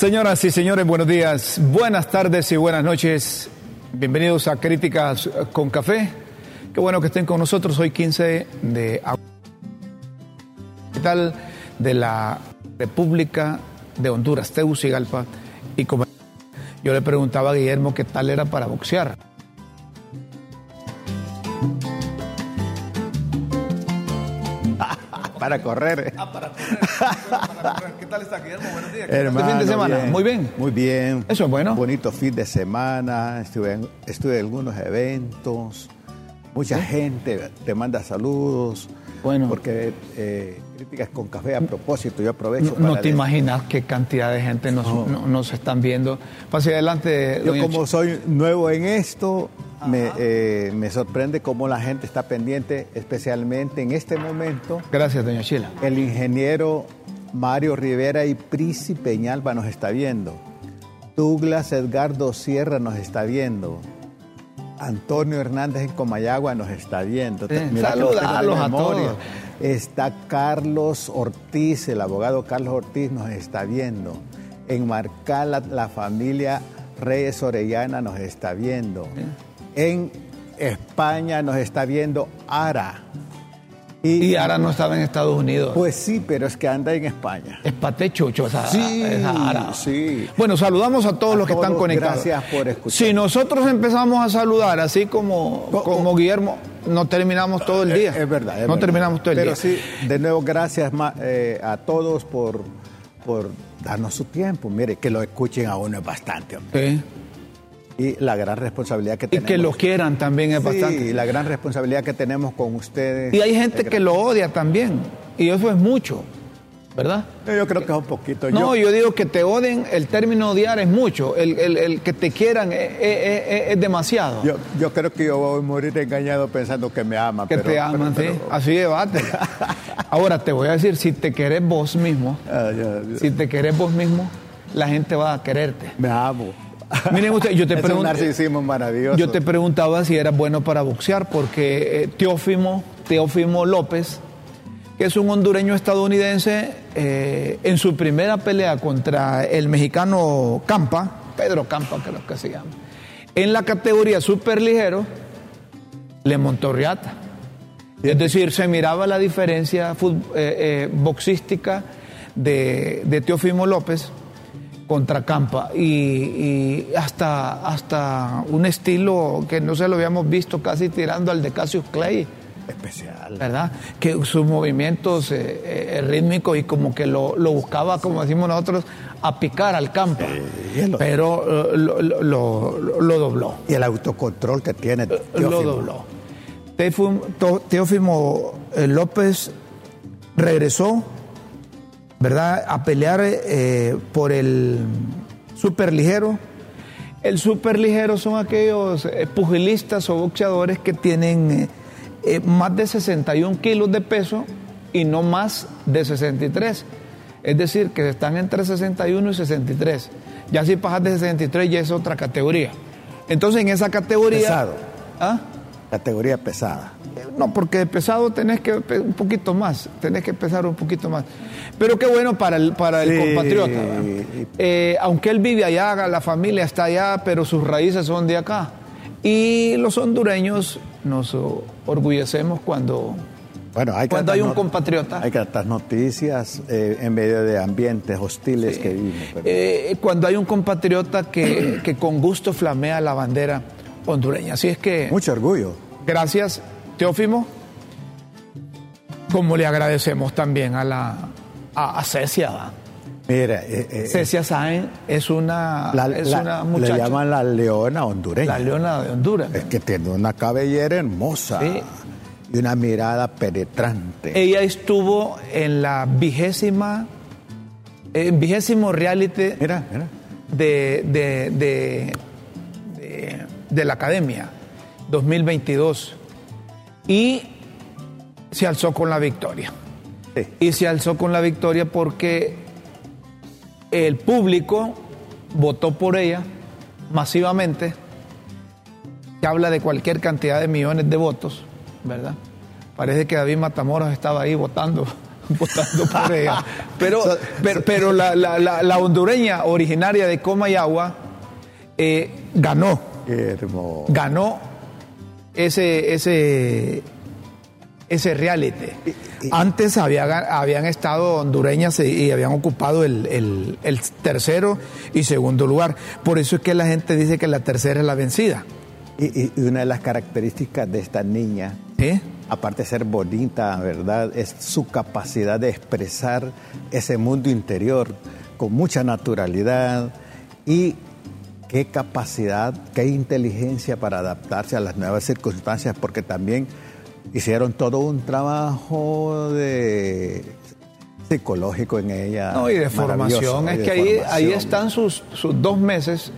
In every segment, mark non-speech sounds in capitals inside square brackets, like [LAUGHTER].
Señoras y señores, buenos días, buenas tardes y buenas noches. Bienvenidos a Críticas con Café. Qué bueno que estén con nosotros hoy 15 de capital de la República de Honduras, Tegucigalpa. Y yo le preguntaba a Guillermo qué tal era para boxear. Para correr. Ah, para correr. ¿Qué tal está, Guillermo? Buenos días. Hermano, fin de semana? bien. Muy bien. Muy bien. Eso es bueno. Bonito fin de semana. Estuve en, estuve en algunos eventos. Mucha gente te manda saludos. Bueno. Porque eh, críticas con café a propósito. Yo aprovecho. No, te imaginas qué cantidad de gente nos, No. no- nos están viendo. Pase adelante, Yo doña como Ch- soy nuevo en esto, me, eh, me sorprende cómo la gente está pendiente, especialmente en este momento. Gracias, doña Chila. El ingeniero Mario Rivera y Prisi Peñalba nos está viendo. Douglas Edgardo Sierra nos está viendo. Antonio Hernández en Comayagua nos está viendo. Sí, Mira que los tengo de saludalos a todos. Está Carlos Ortiz, el abogado Carlos Ortiz nos está viendo. En Marcala, la familia Reyes Orellana nos está viendo. En España nos está viendo Ara. Y ahora no estaba en Estados Unidos. Pues sí, pero es que anda en España. es patechucho esa, Sí, esa ara. sí. Bueno, saludamos a todos A los que están conectados. gracias por escuchar. Si nosotros empezamos a saludar así como, Co- como Guillermo, no terminamos todo el día. Es verdad. es no verdad. terminamos todo el Pero día. sí, de nuevo, gracias eh, a todos por, por darnos su tiempo. Mire, que lo escuchen a uno es bastante, hombre. Sí. Y la gran responsabilidad que Y tenemos. que lo quieran también es Sí, bastante. la gran responsabilidad que tenemos con ustedes. Y hay gente que lo odia también. Y eso es mucho, ¿verdad? Yo creo que es un poquito. No, yo, yo digo que te odien, el término odiar es mucho. El, el- el que te quieran es, es- es- es demasiado. yo, yo creo que yo voy a morir engañado pensando que me aman. que pero- te aman, pero- sí. pero- Así debate. [LAUGHS] Ahora te voy a decir, si te querés vos mismo, Ah, ya, ya. si te querés vos mismo, la gente va a quererte. Me amo. [LAUGHS] Miren usted, yo te. [LAUGHS] Yo te preguntaba si eras bueno para boxear, porque eh, Teófimo, Teófimo López, que es un hondureño estadounidense, eh, en su primera pelea contra el mexicano Campa, Pedro Campa creo que se llama, en la categoría superligero, le montó riata. Es decir, se miraba la diferencia eh, eh, boxística de, de Teófimo López contra Campa y, y hasta, hasta un estilo que no se lo habíamos visto casi tirando al de Cassius Clay, Especial. ¿verdad? Que sus movimientos eh, eh, rítmicos y como que lo, lo buscaba, como decimos nosotros, a picar al Campa, lo- pero eh, lo, lo- lo- lo dobló Y el autocontrol que tiene. lo Teófimo. dobló. Teófimo, Teófimo, López regresó, ¿verdad?, a pelear eh, por el superligero. El superligero son aquellos eh, pugilistas o boxeadores que tienen eh, eh, más de 61 kilos de peso y no más de 63. Es decir, que están entre 61 y 63. Ya si pasas de 63 ya es otra categoría. Entonces en esa categoría... Pesado. ¿Ah? Categoría pesada. No, porque de pesado tenés que un poquito más, tenés que pesar un poquito más. Pero qué bueno para el, para el Sí. compatriota. Eh, aunque él vive allá, la familia está allá, pero sus raíces son de acá. Y los hondureños nos orgullecemos cuando, Bueno, hay cuando hay un compatriota. Hay dar noticias eh, en medio de ambientes hostiles que vivimos. pero- eh, cuando hay un compatriota que, que con gusto flamea la bandera hondureña. Así es que... Mucho orgullo. Gracias, Teófimo. Como le agradecemos también a la a, a Cecia. Mira, eh, eh, Cecia Sáenz es una, la, es la- una le muchacha, llaman la leona hondureña. la leona de Honduras. Es que tiene una cabellera hermosa Sí. y una mirada penetrante. Ella estuvo en la vigésima, en vigésimo reality Mira, mira. de, de, de, de- de la Academia 2022 y se alzó con la victoria. Sí. Y se alzó con la victoria porque el público votó por ella masivamente. Se habla de cualquier cantidad de millones de votos, ¿verdad? Parece que David Matamoros estaba ahí votando [LAUGHS] votando por ella. Pero, [LAUGHS] pero, la, la, hondureña originaria de Comayagua eh, ganó. Ganó ese, ese, ese reality. Antes habían estado hondureñas y habían ocupado el, tercero y segundo lugar. Por eso es que la gente dice que la tercera es la vencida. Y, una de las características de esta niña, aparte de ser bonita, ¿verdad? Es su capacidad de expresar ese mundo interior con mucha naturalidad y qué capacidad, qué inteligencia para adaptarse a las nuevas circunstancias, porque también hicieron todo un trabajo de psicológico en ella. No, y de formación. Es que ahí, ahí están sus, sus dos meses.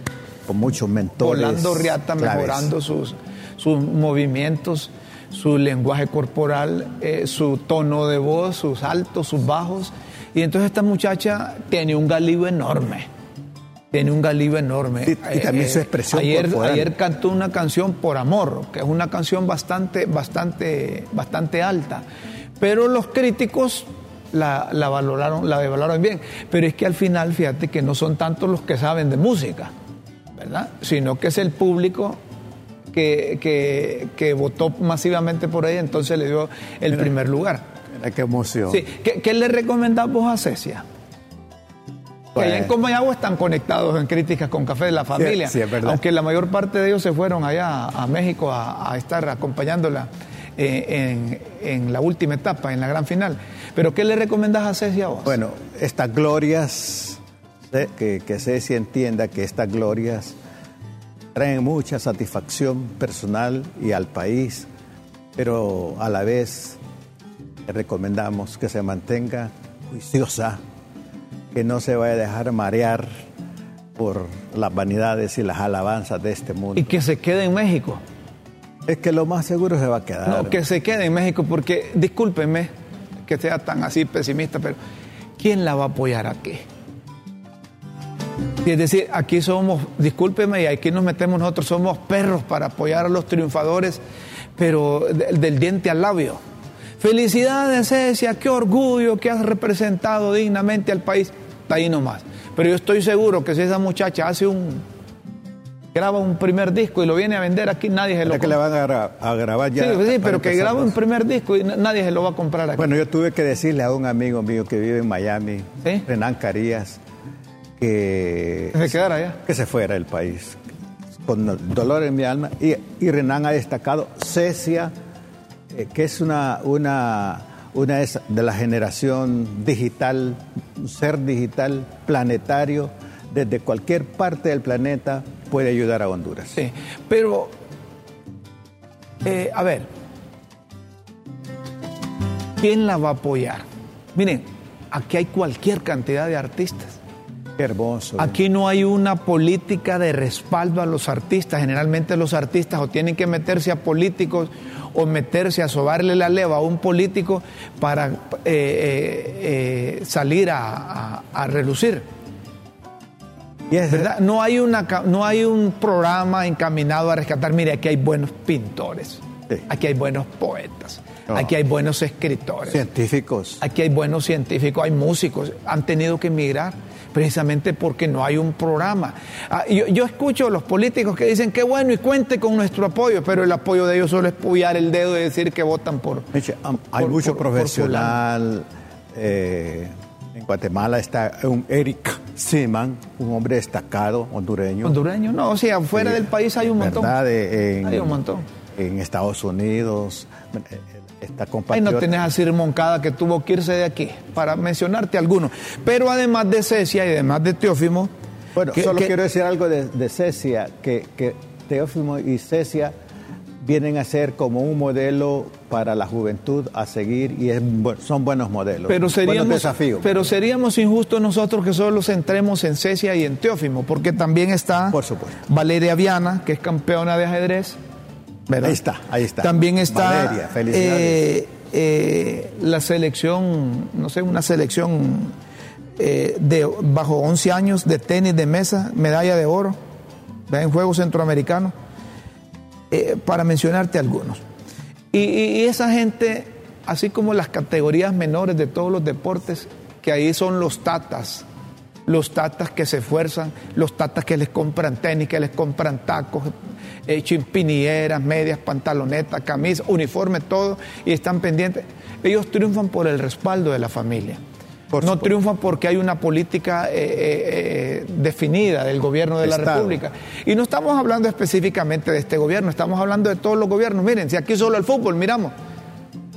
Con muchos mentores. Volando riata, mejorando sus, sus movimientos, su lenguaje corporal, eh, su tono de voz, sus altos, sus bajos. Y entonces esta muchacha tiene un galivo enorme tiene un galivo enorme. y también su eh, expresión ayer, Ayer cantó una canción por amor, que es una canción bastante, bastante, bastante alta. Pero los críticos la, valoraron, la valoraron bien. Pero es que al final, fíjate que no son tantos los que saben de música, ¿verdad? Sino que es el público que, que, votó masivamente por ella, entonces le dio el primer lugar. Mira qué emoción. Sí. ¿Qué, qué le recomendamos a Cecia? Que allá en Comayagua están conectados en críticas con Café de la Familia. Aunque la mayor parte de ellos se fueron allá a México a, estar acompañándola eh, en, la última etapa, en la gran final. Pero ¿qué le recomendás a Ceci a vos? Bueno, estas glorias, que, que Ceci entienda que estas glorias traen mucha satisfacción personal y al país, pero a la vez le recomendamos que se mantenga juiciosa que no se vaya a dejar marear por las vanidades y las alabanzas de este mundo. Y que se quede en México. Es que lo más seguro se va a quedar. No, que se quede en México, porque discúlpeme que sea tan así pesimista, pero ¿quién la va a apoyar aquí? es decir, aquí somos, discúlpeme, y aquí nos metemos nosotros, somos perros para apoyar a los triunfadores, pero del diente al labio. Felicidades, Cecia, qué orgullo que has representado dignamente al país ahí nomás. Pero yo estoy seguro que si esa muchacha hace un graba un primer disco y lo viene a vender aquí, nadie se lo que le van a, grabar ya. Sí, pero que grabe un primer disco y nadie se lo va a comprar aquí. Bueno, yo tuve que decirle a un amigo mío que vive en Miami, Renan Carías, que, se quedara allá. Que se fuera del país, con dolor en mi alma. Y, y Renan ha destacado Cecia, eh, que es una, una una es de la generación digital, un ser digital planetario, desde cualquier parte del planeta puede ayudar a Honduras. Sí, pero, eh, a ver, ¿quién la va a apoyar? Miren, aquí hay cualquier cantidad de artistas. Qué hermoso. Aquí no hay una política de respaldo a los artistas. Generalmente los artistas o tienen que meterse a políticos o meterse a sobarle la leva a un político para eh, eh, eh, salir a, relucir. ¿Verdad? No, hay una, no hay un programa encaminado a rescatar, mire, aquí hay buenos pintores, aquí hay buenos poetas, aquí hay buenos escritores. Científicos. Aquí hay buenos científicos, hay músicos, han tenido que emigrar precisamente porque no hay un programa. Ah, yo, escucho a los políticos que dicen que bueno y cuente con nuestro apoyo, pero el apoyo de ellos solo es puyar el dedo y decir que votan por. hay mucho profesional. Eh, en Guatemala está un Eric Seaman, un hombre destacado hondureño. Hondureño, no, o sea, fuera del país hay un montón. ¿verdad? hay un montón. En Estados Unidos, esta Ahí no tenés a Sir Moncada que tuvo que irse de aquí, para mencionarte algunos. Pero además de Cecia y además de Teófimo. Bueno, solo quiero decir algo de, Cecia, que, que Teófimo y Cecia vienen a ser como un modelo para la juventud a seguir y son buenos modelos. Pero seríamos, pero seríamos injustos nosotros que solo centremos en Cecia y en Teófimo, porque también está Por supuesto. Valeria Viana, que es campeona de ajedrez, Ahí está, ahí está. También está eh, eh, la selección, no sé, una selección eh, de bajo 11 años de tenis de mesa, medalla de oro en Juegos Centroamericanos, para mencionarte algunos. Y, esa gente así como las categorías menores de todos los deportes, que ahí son los tatas, los tatas que se esfuerzan, los tatas que les compran tenis, que les compran tacos, eh, chimpinilleras, medias, pantalonetas, camisas, uniforme, todo, y están pendientes. Ellos triunfan por el respaldo de la familia. no triunfan porque hay una política eh, eh, definida del gobierno de la República. Y no estamos hablando específicamente de este gobierno, estamos hablando de todos los gobiernos. Miren, si aquí solo el fútbol, miramos.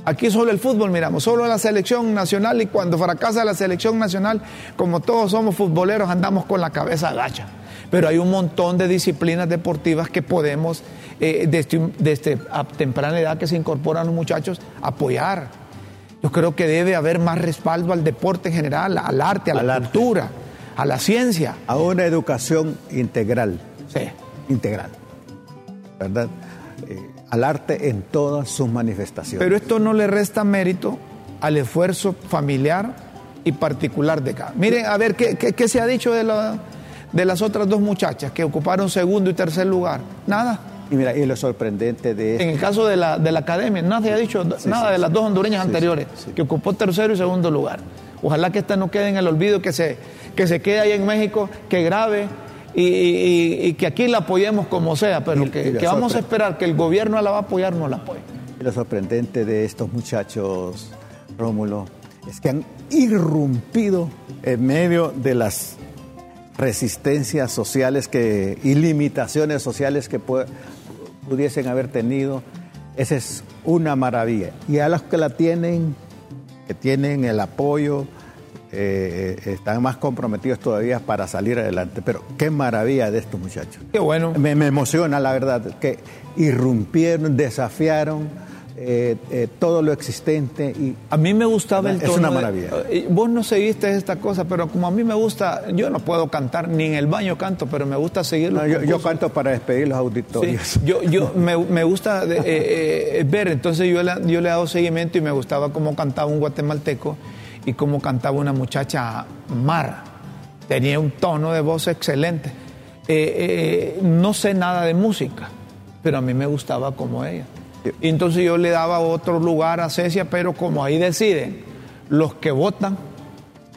Aquí solo el fútbol miramos, solo la selección nacional y cuando fracasa la selección nacional, como todos somos futboleros, andamos con la cabeza agacha. Pero hay un montón de disciplinas deportivas que podemos, eh, desde, a temprana edad que se incorporan los muchachos, apoyar. Yo creo que debe haber más respaldo al deporte en general, al arte, a la cultura, a la ciencia. A una educación integral. Sí. Integral. ¿Verdad? Al arte en todas sus manifestaciones. Pero esto no le resta mérito al esfuerzo familiar y particular de cada. Miren, a ver, ¿qué, se ha dicho de, de las otras dos muchachas que ocuparon segundo y tercer lugar? Nada. Y mira, y lo sorprendente de En el caso de la, de la academia, nadie ha dicho nada de las dos hondureñas anteriores, que ocupó tercero y segundo lugar. Ojalá que esta no quede en el olvido, que se, que se quede ahí en México, que grabe y, que aquí la apoyemos como sea, pero que, vamos a esperar que el gobierno la va a apoyar, no la apoye. Y lo sorprendente de estos muchachos, Rómulo, es que han irrumpido en medio de las resistencias sociales que, y limitaciones sociales que pudiesen haber tenido. Esa es una maravilla. Y a los que la tienen, que tienen el apoyo, eh, están más comprometidos todavía para salir adelante. Pero qué maravilla de estos muchachos. Qué bueno. Me, emociona, la verdad, que irrumpieron, desafiaron. Eh, eh, todo lo existente y a mí me gustaba el tono es una maravilla vos no seguiste esta cosa pero como a mí me gusta yo no puedo cantar ni en el baño canto pero me gusta seguirlo yo, canto para despedir los auditorios yo, yo [LAUGHS] me, me gusta ver entonces yo le, yo le he dado seguimiento y me gustaba cómo cantaba un guatemalteco y cómo cantaba una muchacha Mara. Tenía un tono de voz excelente. Eh, eh, no sé nada de música, pero a mí me gustaba como ella. Y entonces yo le daba otro lugar a Cecia, pero como ahí deciden los que votan,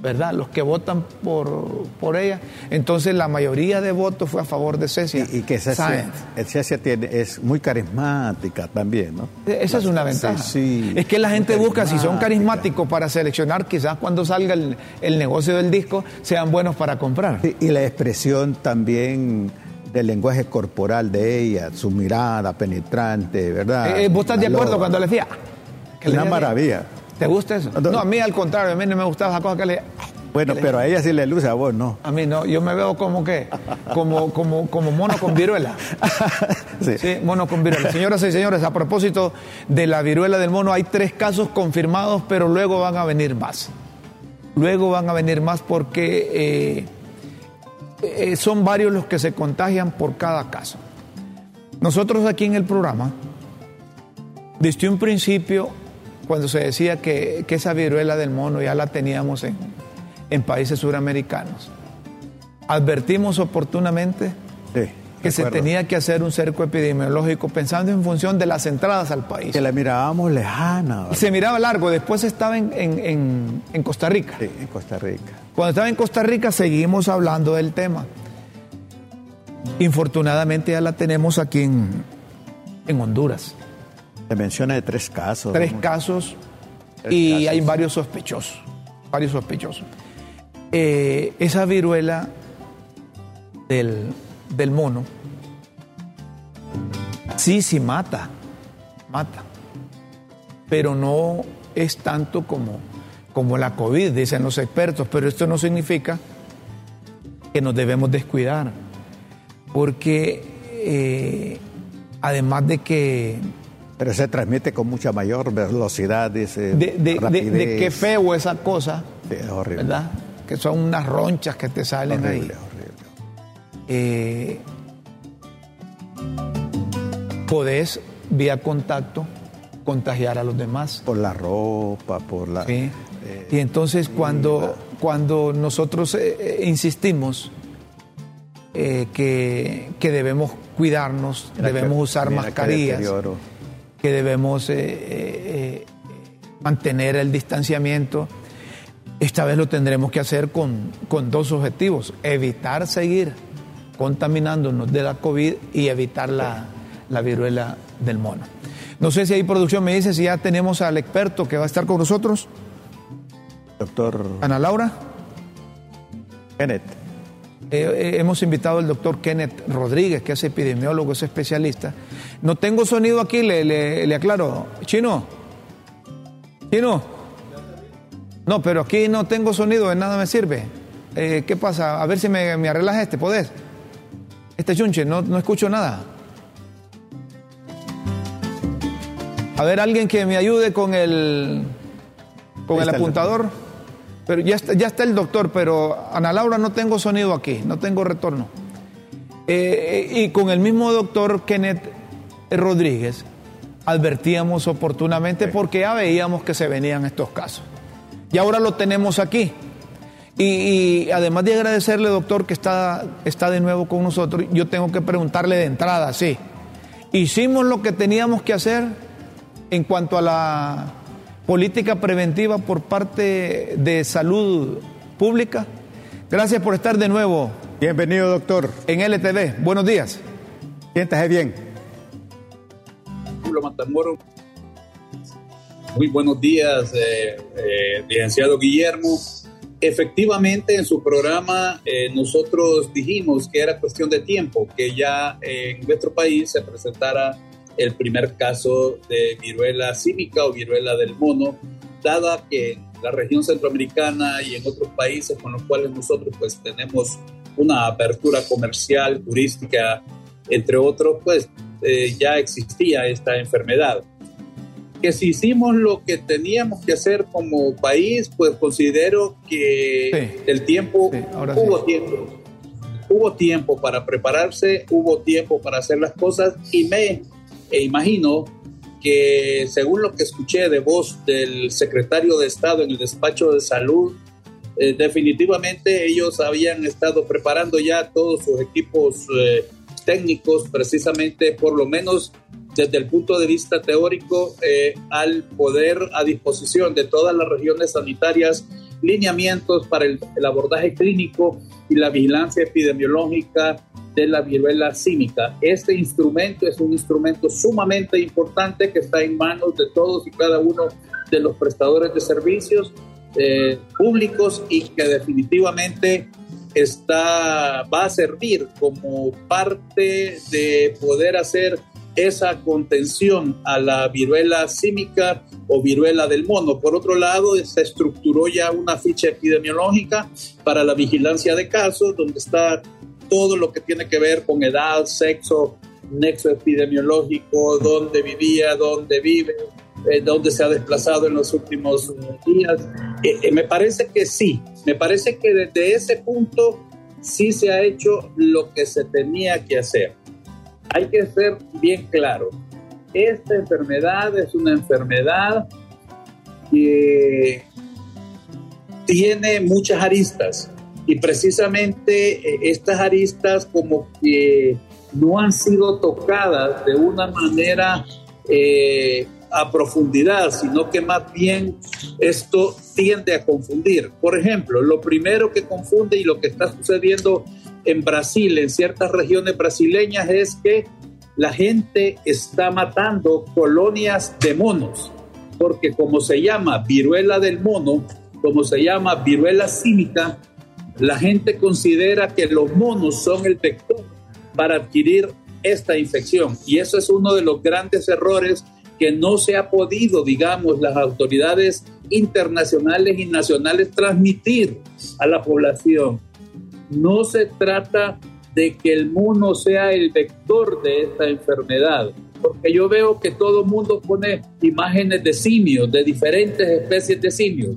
¿verdad? Los que votan por, por ella. Entonces la mayoría de votos fue a favor de Cecia. Y, que Cecia, Cecia tiene, es muy carismática también, ¿no? E, esa es una ventaja. Sí, es que la gente busca, si son carismáticos para seleccionar, quizás cuando salga el, negocio del disco, sean buenos para comprar. y la expresión también del lenguaje corporal de ella, su mirada penetrante, ¿verdad? Eh, ¿Vos estás de acuerdo cuando le decía? Que una maravilla. ¿Te gusta eso? No, a mí al contrario, a mí no me gustaba esa cosa que le... Bueno, pero a ella sí le luce, a vos no. A mí no, yo me veo como que, como, como, como mono con viruela. [LAUGHS] sí. sí. mono con viruela. Señoras y señores, a propósito de la viruela del mono, hay tres casos confirmados, pero luego van a venir más. Luego van a venir más porque eh, eh, son varios los que se contagian por cada caso. Nosotros aquí en el programa, desde un principio cuando se decía que, esa viruela del mono ya la teníamos en, países suramericanos. Advertimos oportunamente que se tenía que hacer un cerco epidemiológico pensando en función de las entradas al país. Que la mirábamos lejana. Se miraba largo, después estaba en, Costa Rica. Sí, en Costa Rica. Cuando estaba en Costa Rica seguimos hablando del tema. Infortunadamente ya la tenemos aquí en, en Honduras. Se menciona de tres casos. Tres casos y hay varios sospechosos. Varios sospechosos. Eh, esa viruela del, mono, sí, sí mata, mata, pero no es tanto como, como la COVID, dicen los expertos, pero esto no significa que nos debemos descuidar, porque eh, además de que pero se transmite con mucha mayor velocidad, dice. De, de, qué feo esa cosa. Sí, es horrible. ¿Verdad? Que son unas ronchas que te salen ahí. Horrible. Eh, podés, vía contacto, contagiar a los demás. Por la ropa, por la. Sí. Eh, y entonces cuando, cuando nosotros eh, insistimos que, que, debemos cuidarnos, debemos usar mascarillas que debemos eh, eh, mantener el distanciamiento. Esta vez lo tendremos que hacer con, con dos objetivos, evitar seguir contaminándonos de la COVID y evitar la, la viruela del mono. No sé si hay producción me dice si ya tenemos al experto que va a estar con nosotros. Doctor Ana Laura. Kenneth. Eh, eh, hemos invitado al doctor Kenneth Rodríguez, que es epidemiólogo, es especialista. No tengo sonido aquí, le, le, aclaro. Chino. Chino. No, pero aquí no tengo sonido, de nada me sirve. Eh, ¿Qué pasa? A ver si me, me arreglas este, ¿podés? Este chunche, no, no escucho nada. A ver, alguien que me ayude con el, con el apuntador. Pero ya está, ya está el doctor, pero Ana Laura no tengo sonido aquí, no tengo retorno. Eh, y con el mismo doctor Kenneth Rodríguez advertíamos oportunamente porque ya veíamos que se venían estos casos. Y ahora lo tenemos aquí. Y, además de agradecerle, doctor, que está, está de nuevo con nosotros, yo tengo que preguntarle de entrada, sí. ¿Hicimos lo que teníamos que hacer en cuanto a la política preventiva por parte de salud pública. Gracias por estar de nuevo. Bienvenido, doctor. En LTV. Buenos días. Siéntase bien. Muy buenos días, eh, eh, licenciado Guillermo. Efectivamente, en su programa eh, nosotros dijimos que era cuestión de tiempo que ya en nuestro país se presentara el primer caso de viruela cívica o viruela del mono, dada que en la región centroamericana y en otros países con los cuales nosotros pues tenemos una apertura comercial, turística, entre otros, pues eh, ya existía esta enfermedad. Que si hicimos lo que teníamos que hacer como país, pues considero que el tiempo, hubo tiempo, hubo tiempo para prepararse, hubo tiempo para hacer las cosas y me e imagino que según lo que escuché de voz del secretario de Estado en el despacho de salud, eh, definitivamente ellos habían estado preparando ya todos sus equipos eh, técnicos, precisamente por lo menos desde el punto de vista teórico, eh, al poder a disposición de todas las regiones sanitarias lineamientos para el, abordaje clínico y la vigilancia epidemiológica de la viruela cínica. Este instrumento es un instrumento sumamente importante que está en manos de todos y cada uno de los prestadores de servicios eh, públicos y que definitivamente está, va a servir como parte de poder hacer esa contención a la viruela símica o viruela del mono. Por otro lado, se estructuró ya una ficha epidemiológica para la vigilancia de casos, donde está todo lo que tiene que ver con edad, sexo, nexo epidemiológico, dónde vivía, dónde vive, eh, dónde se ha desplazado en los últimos eh, días. Eh, me parece que sí, me parece que desde ese punto sí se ha hecho lo que se tenía que hacer hay que ser bien claro. Esta enfermedad es una enfermedad que tiene muchas aristas y precisamente eh, estas aristas como que no han sido tocadas de una manera eh, a profundidad, sino que más bien esto tiende a confundir. Por ejemplo, lo primero que confunde y lo que está sucediendo en Brasil, en ciertas regiones brasileñas, es que la gente está matando colonias de monos, porque como se llama viruela del mono, como se llama viruela cínica, la gente considera que los monos son el vector para adquirir esta infección. Y eso es uno de los grandes errores que no se ha podido, digamos, las autoridades internacionales y nacionales transmitir a la población no se trata de que el mono sea el vector de esta enfermedad, porque yo veo que todo mundo pone imágenes de simios, de diferentes especies de simios.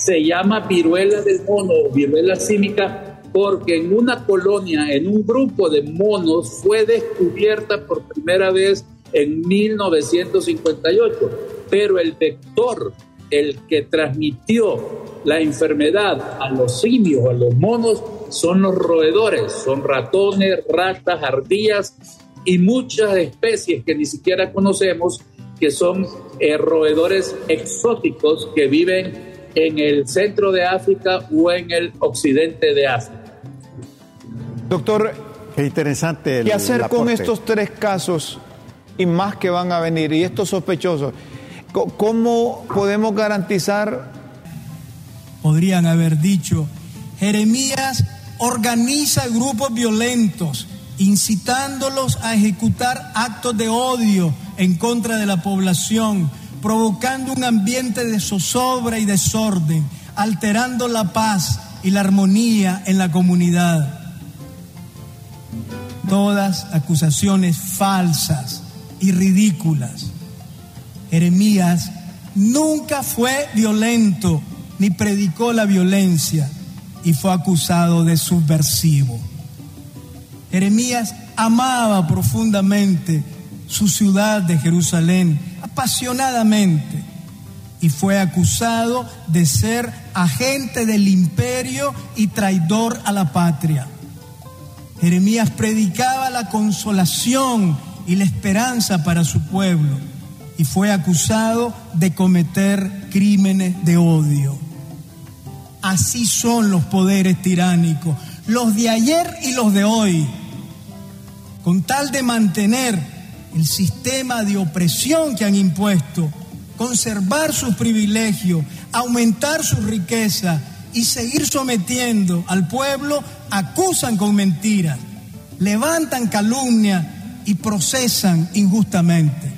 Se llama viruela del mono o viruela símica porque en una colonia, en un grupo de monos, fue descubierta por primera vez en 1958, pero el vector, el que transmitió la enfermedad a los simios, a los monos, son los roedores, son ratones, ratas, ardillas y muchas especies que ni siquiera conocemos que son eh, roedores exóticos que viven en el centro de África o en el occidente de África. Doctor, qué interesante. ¿Qué hacer con estos tres casos y más que van a venir y estos sospechosos? ¿Cómo podemos garantizar? Podrían haber dicho, Jeremías organiza grupos violentos, incitándolos a ejecutar actos de odio en contra de la población, provocando un ambiente de zozobra y desorden, alterando la paz y la armonía en la comunidad. Todas acusaciones falsas y ridículas. Jeremías nunca fue violento ni predicó la violencia y fue acusado de subversivo. Jeremías amaba profundamente su ciudad de Jerusalén, apasionadamente, y fue acusado de ser agente del imperio y traidor a la patria. Jeremías predicaba la consolación y la esperanza para su pueblo y fue acusado de cometer crímenes de odio. Así son los poderes tiránicos, los de ayer y los de hoy. Con tal de mantener el sistema de opresión que han impuesto, conservar sus privilegios, aumentar su riqueza y seguir sometiendo al pueblo, acusan con mentiras, levantan calumnia y procesan injustamente.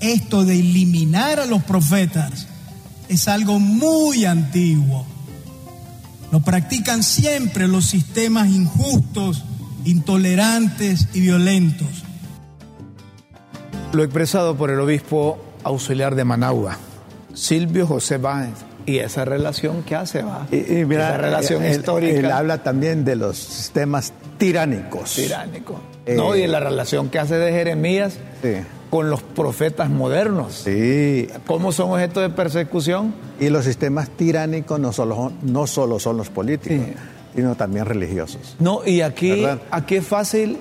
Esto de eliminar a los profetas es algo muy antiguo. Lo practican siempre los sistemas injustos, intolerantes y violentos. Lo expresado por el obispo auxiliar de Managua, Silvio José Báez, y esa relación que hace, va. Y, esa relación histórica. Él habla también de los sistemas tiránicos. Tiránicos. no, y la relación que hace de Jeremías con los profetas modernos. Sí. ¿Cómo son objeto de persecución? Y los sistemas tiránicos no solo, no solo son los políticos, sino también religiosos. No, y aquí, aquí es fácil,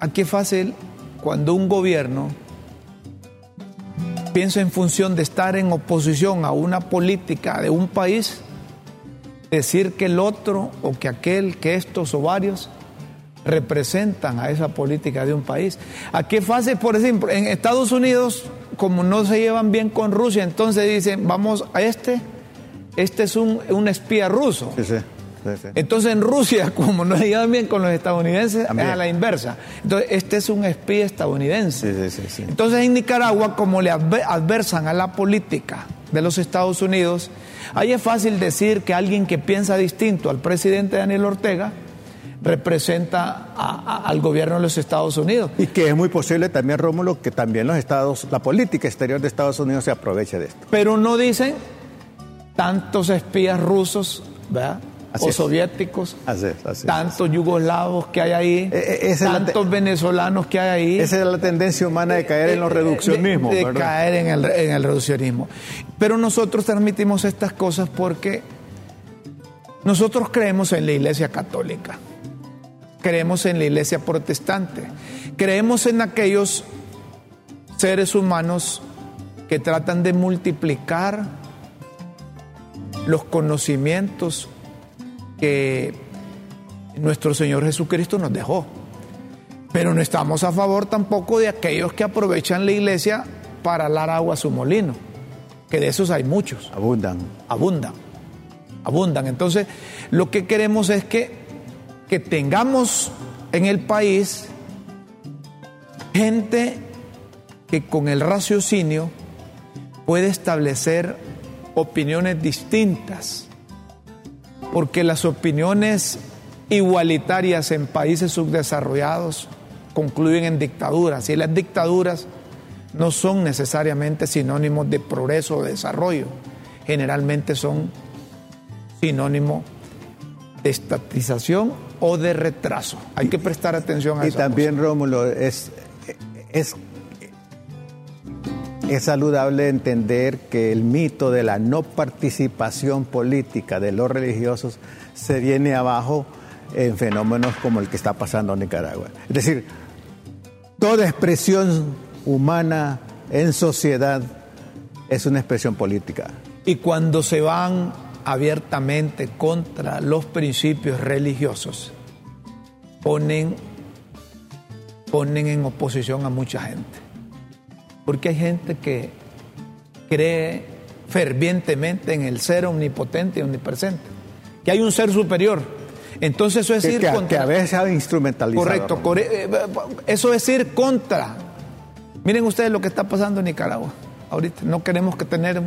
aquí es fácil cuando un gobierno piensa en función de estar en oposición a una política de un país, decir que el otro o que aquel, que estos o varios representan a esa política de un país. Aquí es fácil, por ejemplo, en Estados Unidos, como no se llevan bien con Rusia, entonces dicen, vamos a este, este es un, espía ruso. Entonces en Rusia, [LAUGHS] como no llevan bien con los estadounidenses, es a la inversa. Entonces este es un espía estadounidense. Entonces en Nicaragua, como le adversan a la política de los Estados Unidos, ahí es fácil decir que alguien que piensa distinto al presidente Daniel Ortega, representa al gobierno de los Estados Unidos. Y que es muy posible también, Rómulo, que también los Estados, la política exterior de Estados Unidos se aproveche de esto. Pero no dicen tantos espías rusos, ¿verdad? O soviéticos, tantos yugoslavos que hay ahí, e, e, tantos venezolanos que hay ahí. Esa es la tendencia humana de caer en los reduccionismos. De, caer en el, en el reduccionismo. Pero nosotros transmitimos estas cosas porque nosotros creemos en la Iglesia Católica creemos en la iglesia protestante, creemos en aquellos seres humanos que tratan de multiplicar los conocimientos que nuestro Señor Jesucristo nos dejó. Pero no estamos a favor tampoco de aquellos que aprovechan la iglesia para dar agua a su molino, que de esos hay muchos. Abundan. Abundan. Abundan. Entonces, lo que queremos es que que tengamos en el país gente que con el raciocinio puede establecer opiniones distintas, porque las opiniones igualitarias en países subdesarrollados concluyen en dictaduras y las dictaduras no son necesariamente sinónimos de progreso o desarrollo, generalmente son sinónimo de estatización o de retraso. Hay que prestar atención a eso. Y también, Rómulo, es, es, es saludable entender que el mito de la no participación política de los religiosos se viene abajo en fenómenos como el que está pasando en Nicaragua. Es decir, toda expresión humana en sociedad es una expresión política. Y cuando se van abiertamente contra los principios religiosos, ponen, ponen en oposición a mucha gente. Porque hay gente que cree fervientemente en el ser omnipotente y omnipresente, que hay un ser superior. Entonces eso es ir que, contra... Que a veces se ha instrumentalizado. Correcto, corre- eh, eso es ir contra. Miren ustedes lo que está pasando en Nicaragua ahorita. No queremos que tener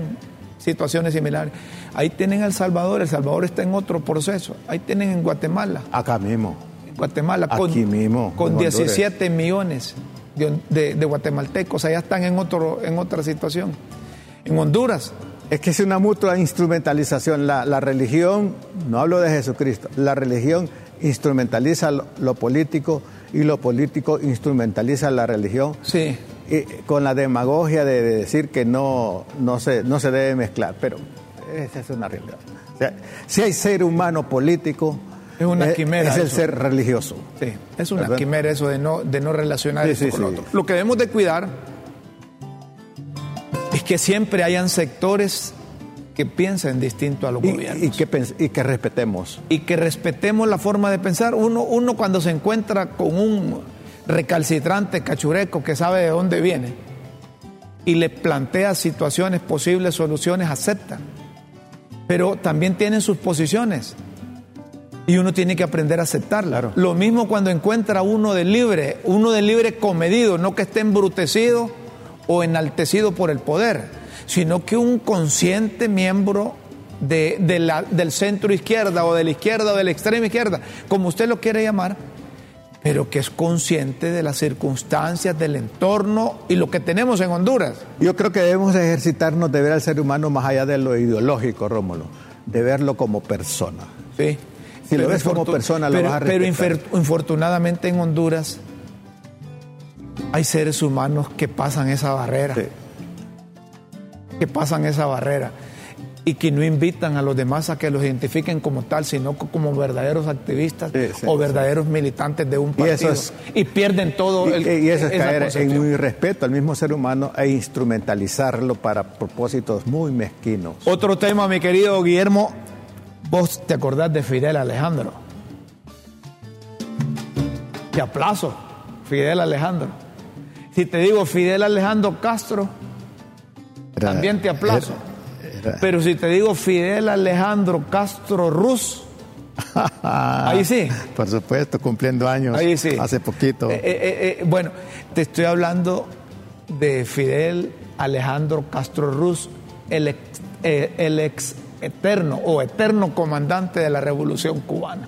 situaciones similares. Ahí tienen El Salvador, El Salvador está en otro proceso. Ahí tienen en Guatemala, Acá mismo. en Guatemala con, Aquí mismo, con en Honduras. 17 millones de, de- de guatemaltecos. Allá están en, otro, en otra situación. En Honduras, Es que es una mutua instrumentalización. La, la religión, no hablo de Jesucristo, la religión instrumentaliza lo, lo político y lo político instrumentaliza la religión sí. y con la demagogia de, de decir que no, no, se, no se debe mezclar. Pero esa es una realidad. O sea, si hay ser humano político, Es una quimera es el eso. ser religioso. Sí, es una ¿Verdad? quimera eso de no, de no relacionar Sí, con sí. lo otro. Lo que debemos de cuidar es que siempre hayan sectores que piensen distinto a los Y, gobiernos. y que, pens- y que respetemos. y que respetemos la forma de pensar. Uno, uno cuando se encuentra con un recalcitrante cachureco que sabe de dónde viene y le plantea situaciones, posibles soluciones, acepta. Pero también tienen sus posiciones y uno tiene que aprender a aceptarla. Claro. Lo mismo cuando encuentra uno de libre, uno de libre comedido, no que esté embrutecido o enaltecido por el poder, sino que un consciente miembro de, de la- del centro izquierda o de la izquierda o de la extrema izquierda, como usted lo quiere llamar, pero que es consciente de las circunstancias, del entorno y lo que tenemos en Honduras. Yo creo que debemos ejercitarnos de ver al ser humano más allá de lo ideológico, Rómulo, de verlo como persona. Sí. Si lo ves como persona, lo pero, vas a pero infortunadamente en Honduras hay seres humanos que pasan esa barrera, Sí. que pasan esa barrera y que no invitan a los demás a que los identifiquen como tal, sino co- como verdaderos activistas Sí, sí, o verdaderos militantes de un Y partido. eso es- y pierden todo Y, el, y eso es caer en un irrespeto al mismo ser humano e instrumentalizarlo para propósitos muy mezquinos. Otro tema, mi querido Guillermo, vos te acordás de Fidel Alejandro. Te aplazo, Fidel Alejandro. Si te digo Fidel Alejandro Castro, Era- también te aplazo. era- era- Pero si te digo Fidel Alejandro Castro Ruz, [LAUGHS] ahí sí. Por supuesto, cumpliendo años Ahí sí. hace poquito. Eh, eh, eh, bueno, te estoy hablando de Fidel Alejandro Castro Ruz, el ex, el ex eterno o eterno comandante de la Revolución Cubana.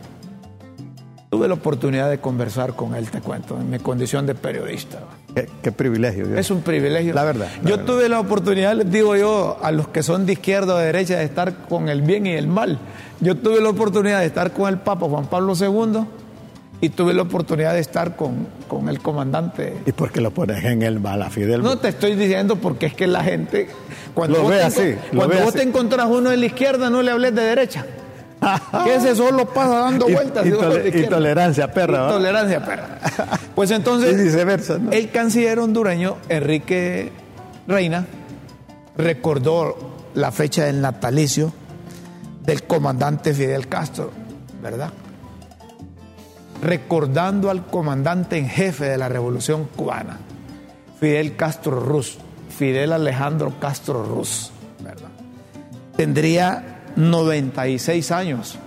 Tuve la oportunidad de conversar con él, te cuento, en mi condición de periodista. qué, qué privilegio. Dios. Es un privilegio. La verdad, la yo verdad. tuve la oportunidad, les digo yo, a los que son de izquierda o de derecha, de estar con el bien y el mal. Yo tuve la oportunidad de estar con el Papa Juan Pablo II y tuve la oportunidad de estar con, con el comandante. ¿Y por qué lo pones en el mal a Fidel? No te estoy diciendo porque es que la gente, cuando, Lo vos, ve te, así, cuando vos así. te encontrás uno de la izquierda, no le hables de derecha. [LAUGHS] que ese solo pasa dando vueltas. intolerancia perra. Intolerancia perra. Pues entonces. [LAUGHS] Y viceversa, ¿no? El canciller hondureño Enrique Reina recordó la fecha del natalicio del comandante Fidel Castro, ¿verdad? Recordando al comandante en jefe de la revolución cubana, Fidel Castro Ruz, Fidel Alejandro Castro Ruz, ¿verdad? Tendría 96 años,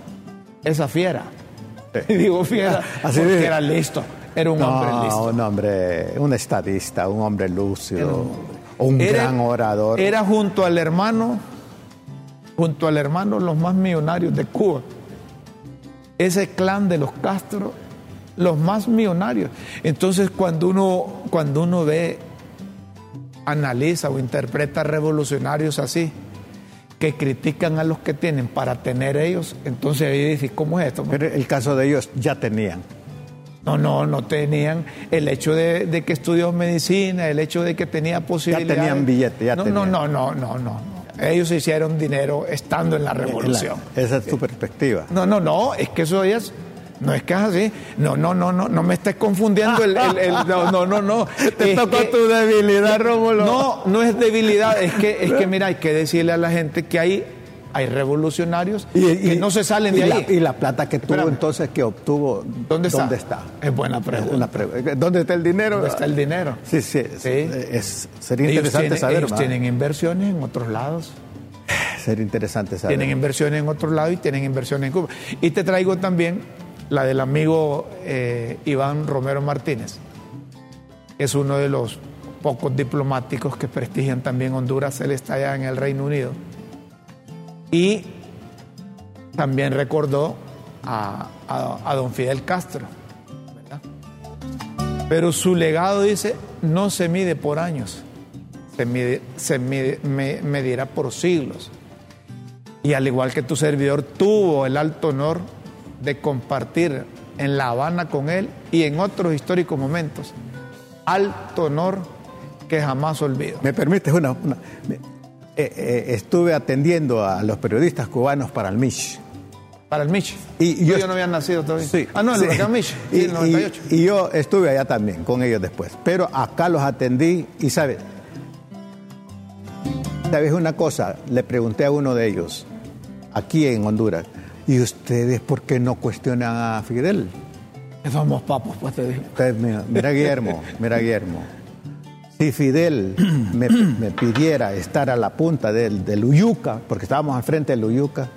esa fiera. Y [LAUGHS] digo fiera, [LAUGHS] Así porque era listo, era un hombre listo. un hombre, un estadista, un hombre lúcido, un un, Era- gran orador. Era junto al hermano, junto al hermano los más millonarios de Cuba. Ese clan de los Castro, los más millonarios. Entonces cuando uno, cuando uno ve, analiza o interpreta revolucionarios así, que critican a los que tienen para tener ellos, entonces ahí dice, ¿cómo es esto? Pero el caso de ellos ya tenían. No, no, no tenían el hecho de, de que estudió medicina, el hecho de que tenía posibilidades. tenían billete, ya no, tenían. No, no, no, no, no. Ellos hicieron dinero estando en la revolución. La- esa es tu perspectiva. No, no, no, es que eso es No es que es así. No, no, no, no, no me estés confundiendo el, no, no, no, no. [LAUGHS] Te tocó tu debilidad, Rómulo. No, no es debilidad, es que, es que mira, hay que decirle a la gente que hay, hay revolucionarios y, que no se salen de ahí. y la plata que tuvo entonces, que obtuvo, ¿dónde está? ¿Dónde está? Es buena pregunta. ¿Dónde está el dinero? ¿Dónde está el dinero? Sí, sí. Es, sería interesante saber. Ellos tienen inversiones en otros lados. [SIGHS] Sería interesante saber. Tienen inversiones en otros lados y tienen inversiones en Cuba. Y te traigo también la del amigo eh, Iván Romero Martínez, es uno de los pocos diplomáticos que prestigian también Honduras, él está allá en el Reino Unido. Y también recordó a, don Fidel Castro, Pero su legado dice, no se mide por años, se, se medirá por siglos. Y al igual que tu servidor tuvo el alto honor de compartir en La Habana con él y en otros históricos momentos. Alto honor que jamás olvido. ¿Me permites una? Eh, estuve atendiendo a los periodistas cubanos para el MISH. Para el MISH. Y yo, no había nacido todavía. Sí, ah, no, el MISH, y, el 98. Y, yo estuve allá también con ellos después. Pero acá los atendí y, ¿sabes? ¿Sabes una cosa? Le pregunté a uno de ellos, aquí en Honduras, ¿Y ustedes por qué no cuestionan a Fidel? Somos papos, pues te digo. Mira, Guillermo, mira, Guillermo. Si Fidel [CLEARS THROAT] me, pidiera estar a la punta del, del, Uyuca, porque estábamos al frente del Uyuca,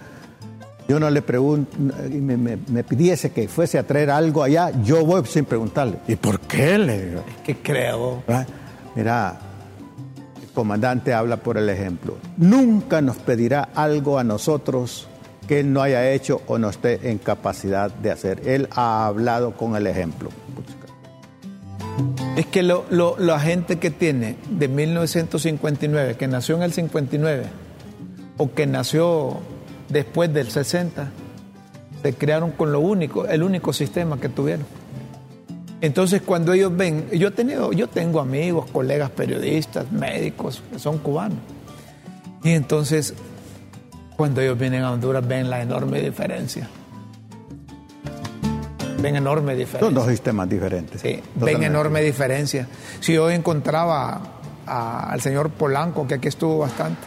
yo no le pregunto, me, me, pidiese que fuese a traer algo allá, yo voy sin preguntarle. ¿Y por qué? Le digo. Es que creo. ¿Ah? Mira, el comandante habla por el ejemplo. Nunca nos pedirá algo a nosotros que él no haya hecho o no esté en capacidad de hacer. Él ha hablado con el ejemplo. Es que lo, la gente que tiene de 1959, que nació en el 59, o que nació después del 60, se crearon con lo único, el único sistema que tuvieron. Entonces cuando ellos ven, yo he tenido, yo tengo amigos, colegas periodistas, médicos que son cubanos. Y entonces cuando ellos vienen a Honduras ven la enorme diferencia. Ven enorme diferencia. Son dos sistemas diferentes. Sí, ven enorme diferencia. Si yo encontraba al señor Polanco, que aquí estuvo bastante,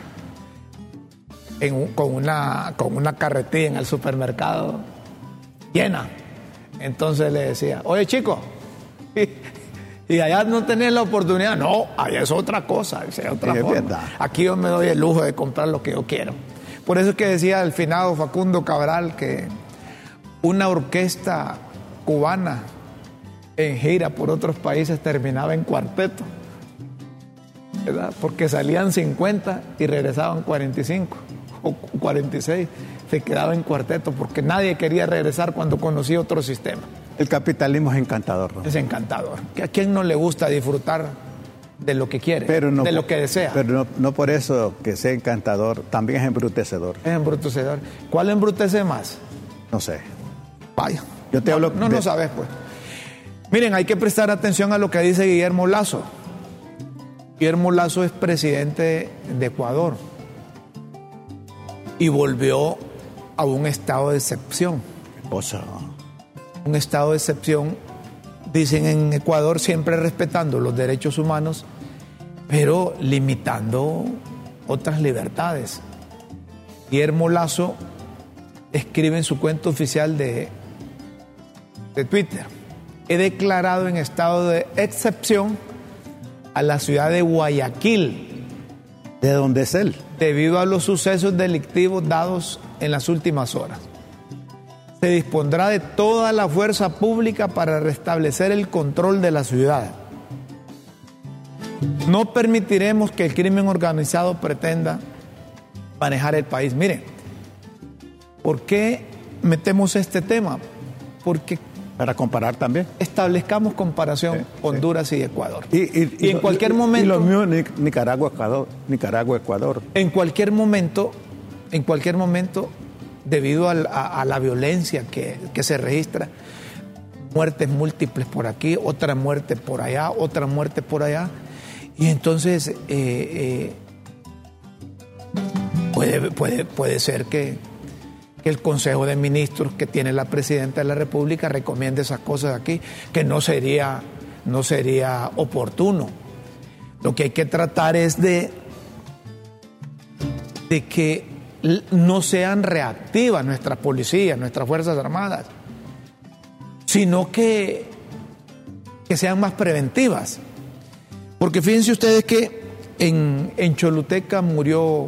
con, una, con una carretilla en el supermercado llena. Entonces le decía, oye chico, [LAUGHS] y, allá no tenés la oportunidad. No, allá es otra cosa, es otra forma. Aquí yo me doy el lujo de comprar lo que yo quiero. Por eso es que decía el finado Facundo Cabral que una orquesta cubana en gira por otros países terminaba en cuarteto, ¿verdad? Porque salían 50 y regresaban 45 o 46, se quedaba en cuarteto porque nadie quería regresar cuando conocía otro sistema. El capitalismo es encantador. Es encantador. ¿A quién no le gusta disfrutar de lo que quiere, de lo que desea. Pero no, por eso que sea encantador, también es embrutecedor. Es embrutecedor. ¿Cuál embrutece más? No sé. Vaya. Yo te hablo. No, no sabes, pues. Miren, hay que prestar atención a lo que dice Guillermo Lazo. Guillermo Lazo es presidente de Ecuador y volvió a un estado de excepción. cosa? Un estado de excepción dicen en Ecuador siempre respetando los derechos humanos, pero limitando otras libertades. Guillermo Lazo escribe en su cuenta oficial de, de Twitter, he declarado en estado de excepción a la ciudad de Guayaquil. ¿De dónde es él? Debido a los sucesos delictivos dados en las últimas horas se dispondrá de toda la fuerza pública para restablecer el control de la ciudad. No permitiremos que el crimen organizado pretenda manejar el país. Miren, ¿por qué metemos este tema? Porque para comparar también. Establezcamos comparación Honduras y Ecuador. Y, en cualquier momento. Y los míos, Nicaragua, Ecuador. Nicaragua, Ecuador. En cualquier momento, en cualquier momento, debido a, la violencia que, se registra. Muertes múltiples por aquí, otra muerte por allá, otra muerte por allá. Y entonces eh, eh, puede, puede, puede ser que, que el Consejo de Ministros que tiene la Presidenta de la República recomiende esas cosas aquí, que no sería, no sería oportuno. Lo que hay que tratar es de, de que no sean reactivas nuestras policías, nuestras Fuerzas Armadas, sino que, que sean más preventivas. Porque fíjense ustedes que en, en Choluteca murió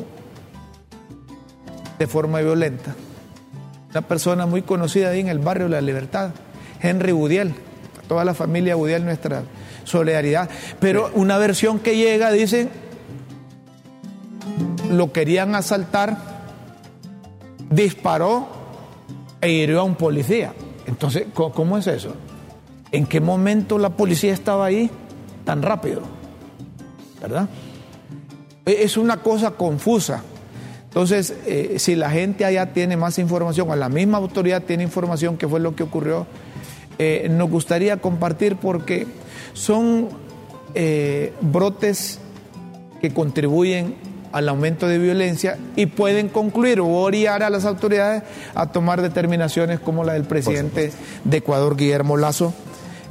de forma violenta una persona muy conocida ahí en el barrio de La Libertad, Henry Budiel, toda la familia Budiel, nuestra solidaridad. Pero una versión que llega, dicen, lo querían asaltar, disparó e hirió a un policía. Entonces, ¿cómo es eso? ¿En qué momento la policía estaba ahí tan rápido? ¿Verdad? E, es una cosa confusa. Entonces, eh, si la gente allá tiene más información, o la misma autoridad tiene información que fue lo que ocurrió, eh, nos gustaría compartir porque son eh, brotes que contribuyen al aumento de violencia y pueden concluir o oriar a las autoridades a tomar determinaciones como la del presidente de Ecuador, Guillermo Lazo,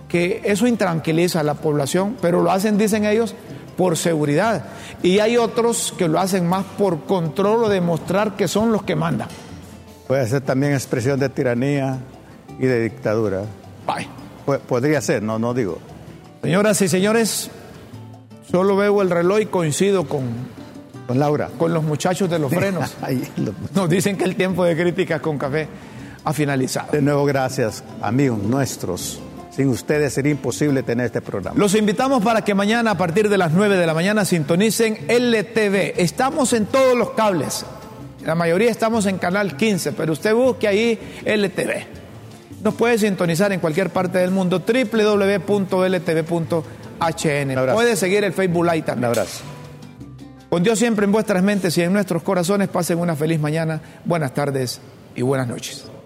que eso intranquiliza a la población, pero lo hacen, dicen ellos, por seguridad. Y hay otros que lo hacen más por control o demostrar que son los que mandan. Puede ser también expresión de tiranía y de dictadura. Podría ser, no, no digo. Señoras y señores, solo veo el reloj y coincido con, con Laura. Con los muchachos de los frenos. [LAUGHS] Nos dicen que el tiempo de críticas con café ha finalizado. De nuevo, gracias, amigos nuestros. Sin ustedes sería imposible tener este programa. Los invitamos para que mañana a partir de las 9 de la mañana sintonicen LTV. Estamos en todos los cables. La mayoría estamos en canal 15, pero usted busque ahí LTV. Nos puede sintonizar en cualquier parte del mundo www.ltv.hn. Puede seguir el Facebook Live también. Un abrazo. Con Dios siempre en vuestras mentes y en nuestros corazones. Pasen una feliz mañana, buenas tardes y buenas noches.